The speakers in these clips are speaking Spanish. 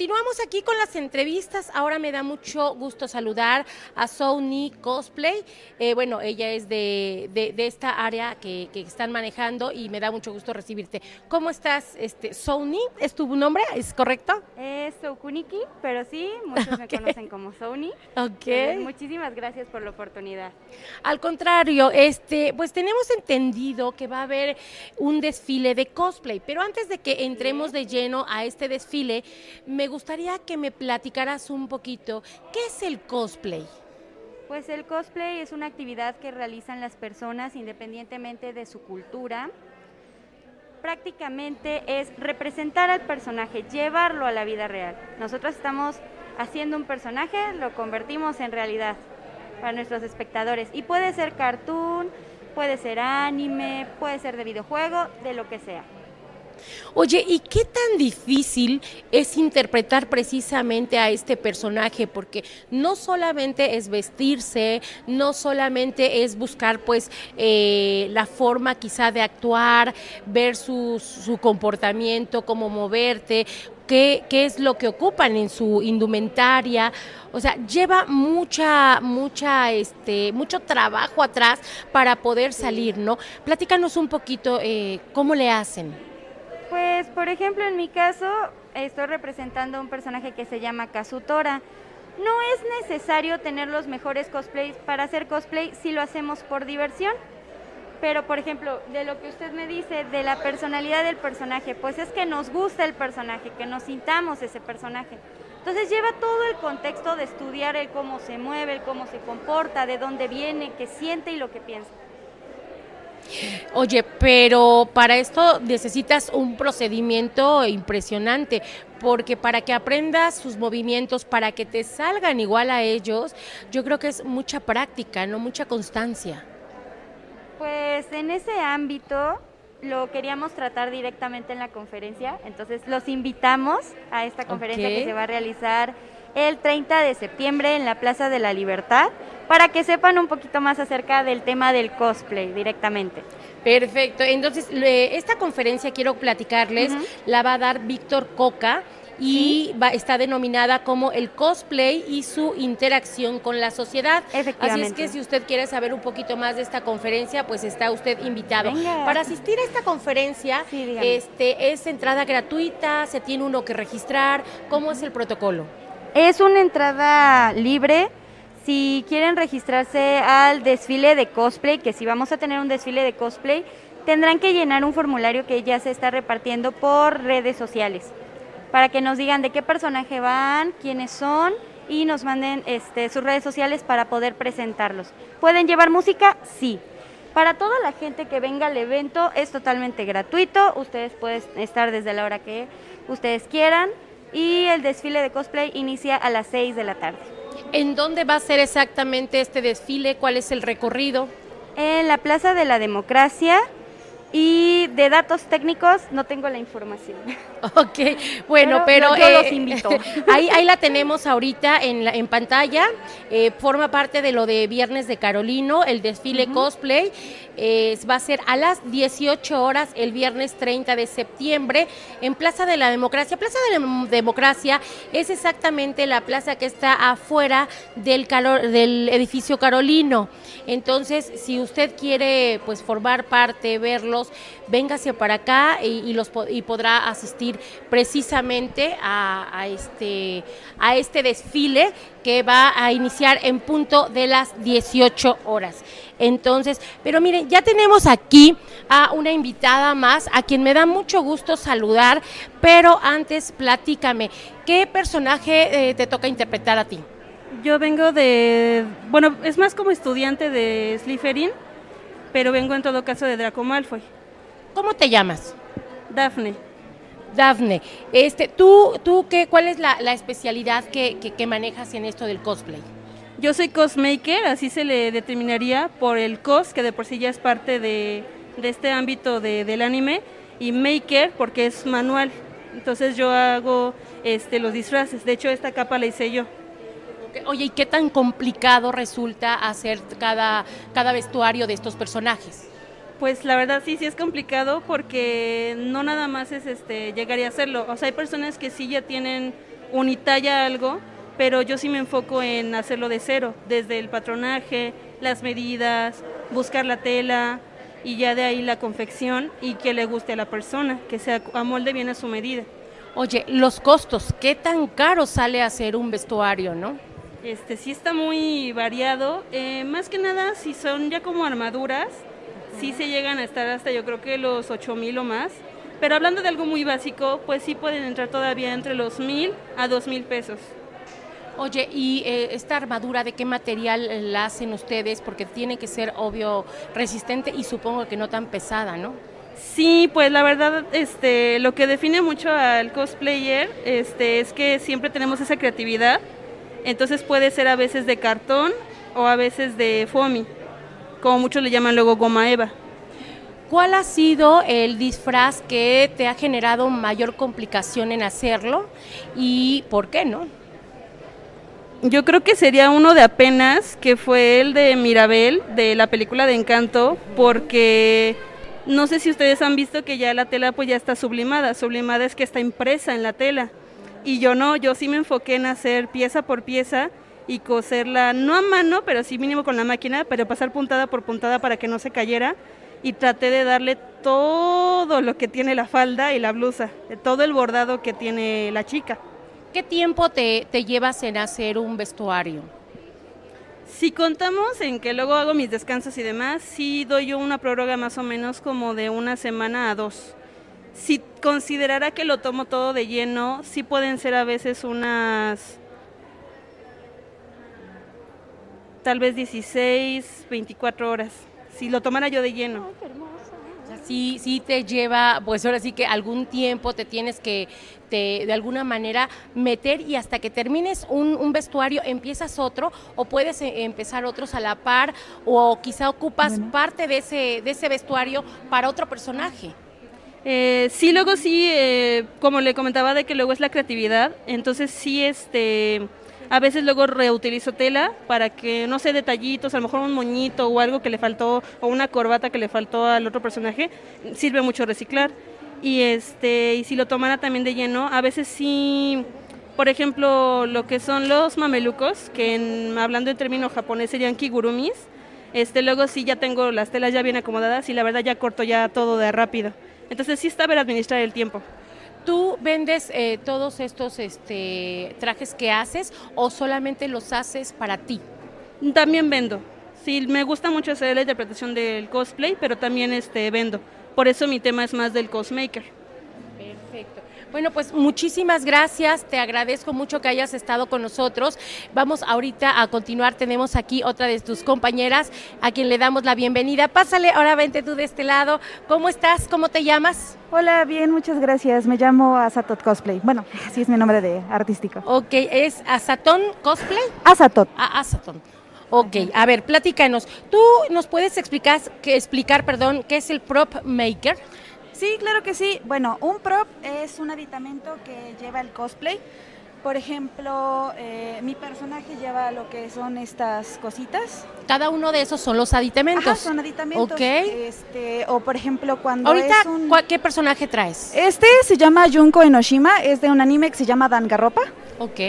Continuamos aquí con las entrevistas. Ahora me da mucho gusto saludar a Sony Cosplay. Eh, bueno, ella es de, de, esta área que, que, están manejando y me da mucho gusto recibirte. ¿Cómo estás, este, Sony? ¿Es tu nombre? ¿Es correcto? Es Soukuniki, pero sí, muchos me conocen como Sony. Ok. muchísimas gracias por la oportunidad. Al contrario, este, pues tenemos entendido que va a haber un desfile de cosplay, pero antes de que entremos de lleno a este desfile, me gustaría que me platicaras un poquito, ¿qué es el cosplay? Pues el cosplay es una actividad que realizan las personas independientemente de su cultura. Prácticamente es representar al personaje, llevarlo a la vida real. Nosotros estamos haciendo un personaje, lo convertimos en realidad para nuestros espectadores. Y puede ser cartoon, puede ser anime, puede ser de videojuego, de lo que sea. Oye, ¿y qué tan difícil es interpretar precisamente a este personaje? Porque no solamente es vestirse, no solamente es buscar pues eh, la forma quizá de actuar, ver su, su comportamiento, cómo moverte, Qué, qué, es lo que ocupan en su indumentaria. O sea, lleva mucha, mucha, este, mucho trabajo atrás para poder salir, ¿no? Platícanos un poquito eh, cómo le hacen. Pues, por ejemplo, en mi caso, estoy representando a un personaje que se llama Kazutora. No es necesario tener los mejores cosplays para hacer cosplay si lo hacemos por diversión. Pero, por ejemplo, de lo que usted me dice, de la personalidad del personaje, pues es que nos gusta el personaje, que nos sintamos ese personaje. Entonces lleva todo el contexto de estudiar el cómo se mueve, el cómo se comporta, de dónde viene, qué siente y lo que piensa. Oye, pero para esto necesitas un procedimiento impresionante, porque para que aprendas sus movimientos, para que te salgan igual a ellos, yo creo que es mucha práctica, no mucha constancia. Pues en ese ámbito lo queríamos tratar directamente en la conferencia, entonces los invitamos a esta conferencia que se va a realizar el 30 de septiembre en la Plaza de la Libertad para que sepan un poquito más acerca del tema del cosplay directamente. Perfecto, entonces esta conferencia quiero platicarles, la va a dar Víctor Coca y va, está denominada como el cosplay y su interacción con la sociedad. Así es que si usted quiere saber un poquito más de esta conferencia, pues está usted invitado. Para asistir a esta conferencia, este es entrada gratuita, se tiene uno que registrar, ¿cómo es el protocolo? Es una entrada libre. Si quieren registrarse al desfile de cosplay, que si vamos a tener un desfile de cosplay, tendrán que llenar un formulario que ya se está repartiendo por redes sociales para que nos digan de qué personaje van, quiénes son y nos manden este, sus redes sociales para poder presentarlos. ¿Pueden llevar música? Sí. Para toda la gente que venga al evento es totalmente gratuito, ustedes pueden estar desde la hora que ustedes quieran y el desfile de cosplay inicia a las 6 de la tarde. ¿En dónde va a ser exactamente este desfile? ¿Cuál es el recorrido? En la Plaza de la Democracia, y de datos técnicos no tengo la información. Ok, bueno, pero, yo los eh, invito. ahí, ahí la tenemos ahorita en, la, en pantalla. Eh, forma parte de lo de Viernes de Carolino, el desfile cosplay. va a ser a las 18 horas el viernes 30 de septiembre en Plaza de la Democracia. Plaza de la Democracia es exactamente la plaza que está afuera del, calor, del edificio Carolino. Entonces, si usted quiere pues formar parte, verlo, véngase para acá y, los, y podrá asistir precisamente a, este, a este desfile que va a iniciar en punto de las 18 horas. Entonces, pero miren, ya tenemos aquí a una invitada más, a quien me da mucho gusto saludar, pero antes platícame, ¿qué personaje eh, te toca interpretar a ti? Yo vengo de, bueno, es más como estudiante de Slytherin, pero vengo en todo caso de Draco Malfoy. ¿Cómo te llamas? Dafne. Dafne, este, ¿tú, tú qué, ¿cuál es la, especialidad que, manejas en esto del cosplay? Yo soy cosmaker, así se le determinaría por el cos, que de por sí ya es parte de, este ámbito del anime, y maker porque es manual. Entonces yo hago este, los disfraces. De hecho, esta capa la hice yo. Oye, ¿y qué tan complicado resulta hacer cada, cada vestuario de estos personajes? Pues la verdad sí, sí es complicado porque no nada más es este llegar y hacerlo. O sea, hay personas que sí ya tienen unitalla algo, pero yo sí me enfoco en hacerlo de cero, desde el patronaje, las medidas, buscar la tela y ya de ahí la confección y que le guste a la persona, que se amolde bien a su medida. Oye, los costos, ¿qué tan caro sale hacer un vestuario, no? Este sí está muy variado, eh, más que nada si son ya como armaduras, sí se llegan a estar hasta yo creo que los 8 mil o más, pero hablando de algo muy básico, pues sí pueden entrar todavía entre los mil a dos mil pesos. Oye, ¿y eh, esta armadura de qué material la hacen ustedes? Porque tiene que ser, obvio, resistente y supongo que no tan pesada, ¿no? Sí, pues la verdad, este, lo que define mucho al cosplayer, este, es que siempre tenemos esa creatividad. Entonces puede ser a veces de cartón o a veces de foamy, como muchos le llaman luego goma eva. ¿Cuál ha sido el disfraz que te ha generado mayor complicación en hacerlo y por qué no? Yo creo que sería uno de apenas, que fue el de Mirabel, de la película de Encanto, porque no sé si ustedes han visto que ya la tela pues ya está sublimada. Sublimada es que está impresa en la tela. Y yo no, yo sí me enfoqué en hacer pieza por pieza y coserla, no a mano, pero sí mínimo con la máquina, pero pasar puntada por puntada para que no se cayera. Y traté de darle todo lo que tiene la falda y la blusa, todo el bordado que tiene la chica. ¿Qué tiempo te, te llevas en hacer un vestuario? Si contamos en que luego hago mis descansos y demás, sí doy yo una prórroga más o menos como de una semana a dos. Si considerara que lo tomo todo de lleno, sí pueden ser a veces unas tal vez 16, 24 horas. Si lo tomara yo de lleno. sí, sí te lleva, pues ahora sí que algún tiempo te tienes que de alguna manera meter y hasta que termines un, vestuario empiezas otro o puedes eh, empezar otros a la par o quizá ocupas parte de ese, de ese vestuario para otro personaje. Eh, sí, luego sí, eh, como le comentaba de que luego es la creatividad, entonces sí, este, a veces luego reutilizo tela para que, no sé, detallitos, a lo mejor un moñito o algo que le faltó, o una corbata que le faltó al otro personaje, sirve mucho reciclar. Y, este, y si lo tomara también de lleno, a veces sí, por ejemplo, lo que son los mamelucos, que en, hablando en términos japonés serían kigurumis, este, luego sí ya tengo las telas ya bien acomodadas y la verdad ya corto ya todo de rápido. Entonces sí está ver administrar el tiempo. ¿Tú vendes eh, todos estos este, trajes que haces o solamente los haces para ti? También vendo. Sí, me gusta mucho hacer la interpretación del cosplay, pero también este, vendo. Por eso mi tema es más del cosmaker. Bueno, pues muchísimas gracias, te agradezco mucho que hayas estado con nosotros. Vamos ahorita a continuar, tenemos aquí otra de tus compañeras a quien le damos la bienvenida. Pásale, ahora vente tú de este lado. ¿Cómo estás? ¿Cómo te llamas? Hola, bien, muchas gracias. Me llamo Asatot Cosplay. Bueno, así es mi nombre de artístico. Ok, ¿es Asaton Cosplay? Asatot. Ah, Asaton. Ok, a ver, platícanos. ¿Tú nos puedes explicar, que, explicar perdón, qué es el prop maker? Sí, claro que sí. Bueno, un prop es un aditamento que lleva el cosplay. Por ejemplo, eh, mi personaje lleva lo que son estas cositas. Cada uno de esos son los aditamentos. Ajá, son aditamentos. Ok. Este, o por ejemplo, cuando Ahorita, es un... ¿qué personaje traes? Este se llama Junko Enoshima, es de un anime que se llama Danganronpa. Ok.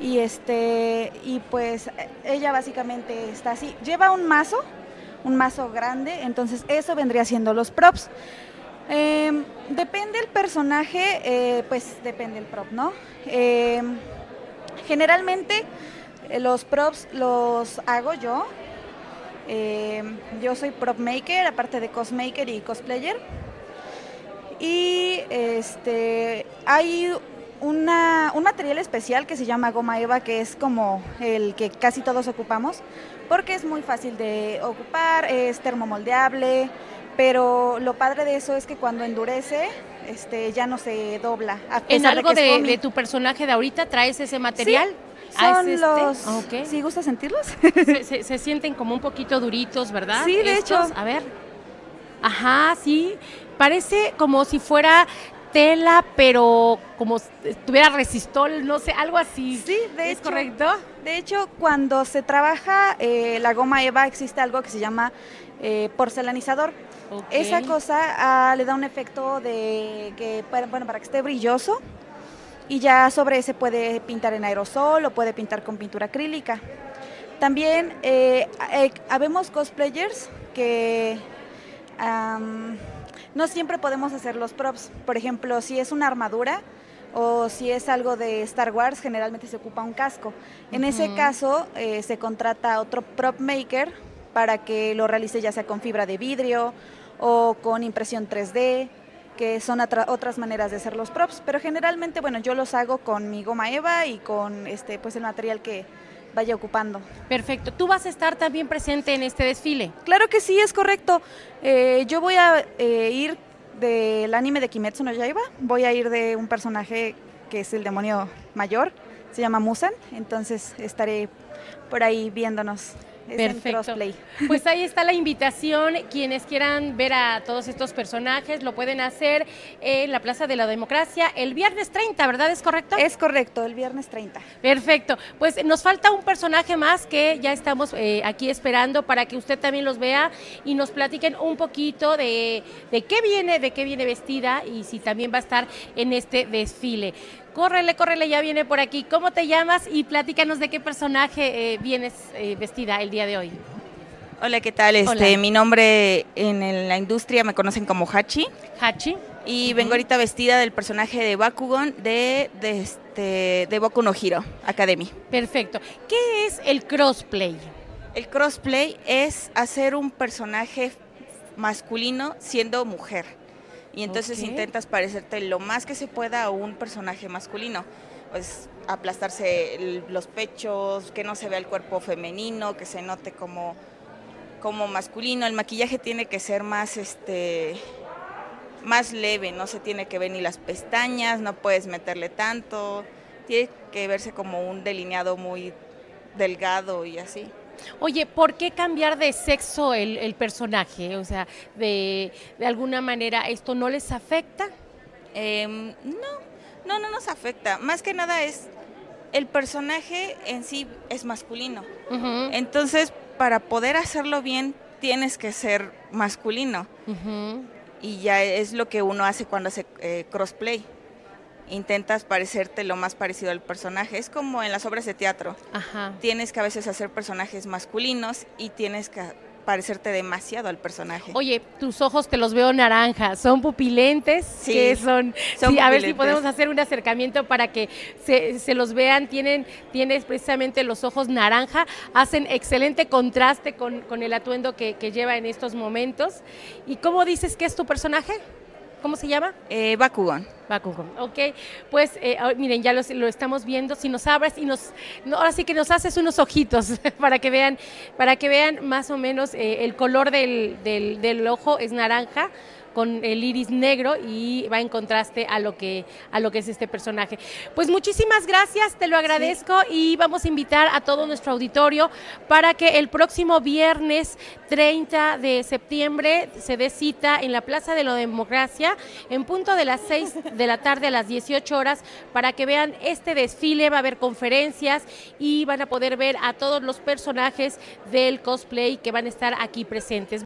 Y este, y pues ella básicamente está así. Lleva un mazo, un mazo grande, entonces eso vendría siendo los props. Em, depende el personaje, eh, pues depende el prop, ¿no? Em, generalmente eh, los props los hago yo. Em, yo soy prop maker, aparte de cosmaker y cosplayer. Y este hay una, un material especial que se llama goma eva, que es como el que casi todos ocupamos, porque es muy fácil de ocupar, es termomoldeable, pero lo padre de eso es que cuando endurece, este, ya no se dobla. ¿En algo de, tu personaje de ahorita traes ese material? Ah, son este? los... ¿Sí gusta sentirlos? Se, se, sienten como un poquito duritos, ¿verdad? Sí, de hecho. A ver. Ajá, sí. Parece como si fuera tela, pero como tuviera resistol, no sé, algo así. Sí, de ¿Es correcto? De hecho, cuando se trabaja eh, la goma eva existe algo que se llama eh, porcelanizador. Esa cosa ah, le da un efecto de que, bueno, para que esté brilloso y ya sobre ese puede pintar en aerosol o puede pintar con pintura acrílica. También eh, eh, habemos cosplayers que no siempre podemos hacer los props. Por ejemplo, si es una armadura o si es algo de Star Wars, generalmente se ocupa un casco. En ese caso, eh, se contrata a otro prop maker para que lo realice ya sea con fibra de vidrio o con impresión 3D, que son otras maneras de hacer los props. Pero generalmente, bueno, yo los hago con mi goma eva y con este, pues el material que vaya ocupando. Perfecto. ¿Tú vas a estar también presente en este desfile? Claro que sí, es correcto. Eh, yo voy a eh, ir del anime de Kimetsu no Yaiba, voy a ir de un personaje que es el demonio mayor, se llama Musan, entonces estaré por ahí viéndonos. Es en Perfecto. crossplay. Pues ahí está la invitación. Quienes quieran ver a todos estos personajes lo pueden hacer en la Plaza de la Democracia el viernes 30, ¿verdad? ¿Es correcto? Es correcto, el viernes 30. Perfecto. Pues nos falta un personaje más que ya estamos eh, aquí esperando para que usted también los vea y nos platiquen un poquito de, de qué viene, de qué viene vestida y si también va a estar en este desfile. Córrele, córrele, ya viene por aquí. ¿Cómo te llamas? Y platícanos de qué personaje eh, vienes eh, vestida el día de hoy. Hola, ¿qué tal? Este, Hola. mi nombre en la industria me conocen como Hachi Hachi. y vengo ahorita vestida del personaje de Bakugan de, de, este, de Boku no Hero Academy. Perfecto. ¿Qué es el crossplay? El crossplay es hacer un personaje masculino siendo mujer. Y entonces intentas parecerte lo más que se pueda a un personaje masculino. Pues aplastarse el- los pechos, que no se vea el cuerpo femenino, que se note como, como masculino. El maquillaje tiene que ser más este más leve, no se tiene que ver ni las pestañas, no puedes meterle tanto. Tiene que verse como un delineado muy delgado y así. Oye, ¿por qué cambiar de sexo el, el personaje? O sea, de, de alguna manera, ¿esto no les afecta? Em, no, no, no nos afecta. Más que nada es el personaje en sí es masculino. Entonces, para poder hacerlo bien, tienes que ser masculino. Y ya es lo que uno hace cuando hace eh, crossplay. Intentas parecerte lo más parecido al personaje. Es como en las obras de teatro. Ajá. Tienes que a veces hacer personajes masculinos y tienes que parecerte demasiado al personaje. Oye, tus ojos te los veo naranja, ¿son pupilentes? Sí, ¿Qué son? son Sí, a ver si podemos hacer un acercamiento para que se, se los vean. Tienen, tienes precisamente los ojos naranja, hacen excelente contraste con, con el atuendo que, que lleva en estos momentos. ¿Y cómo dices que es tu personaje? ¿Cómo se llama? Eh, Bakugan. Bakugan. Ok, pues eh, ah, miren, ya los- lo, estamos viendo. Si nos abres y nos, no, ahora sí que nos haces unos ojitos para que vean, para que vean más o menos eh, el color del, del, del ojo es naranja con el iris negro y va en contraste a lo que a lo que es este personaje. Pues muchísimas gracias, te lo agradezco y vamos a invitar a todo nuestro auditorio para que el próximo viernes 30 de septiembre se dé cita en la Plaza de la Democracia en punto de las 6 de la tarde a las 18 horas para que vean este desfile, va a haber conferencias y van a poder ver a todos los personajes del cosplay que van a estar aquí presentes.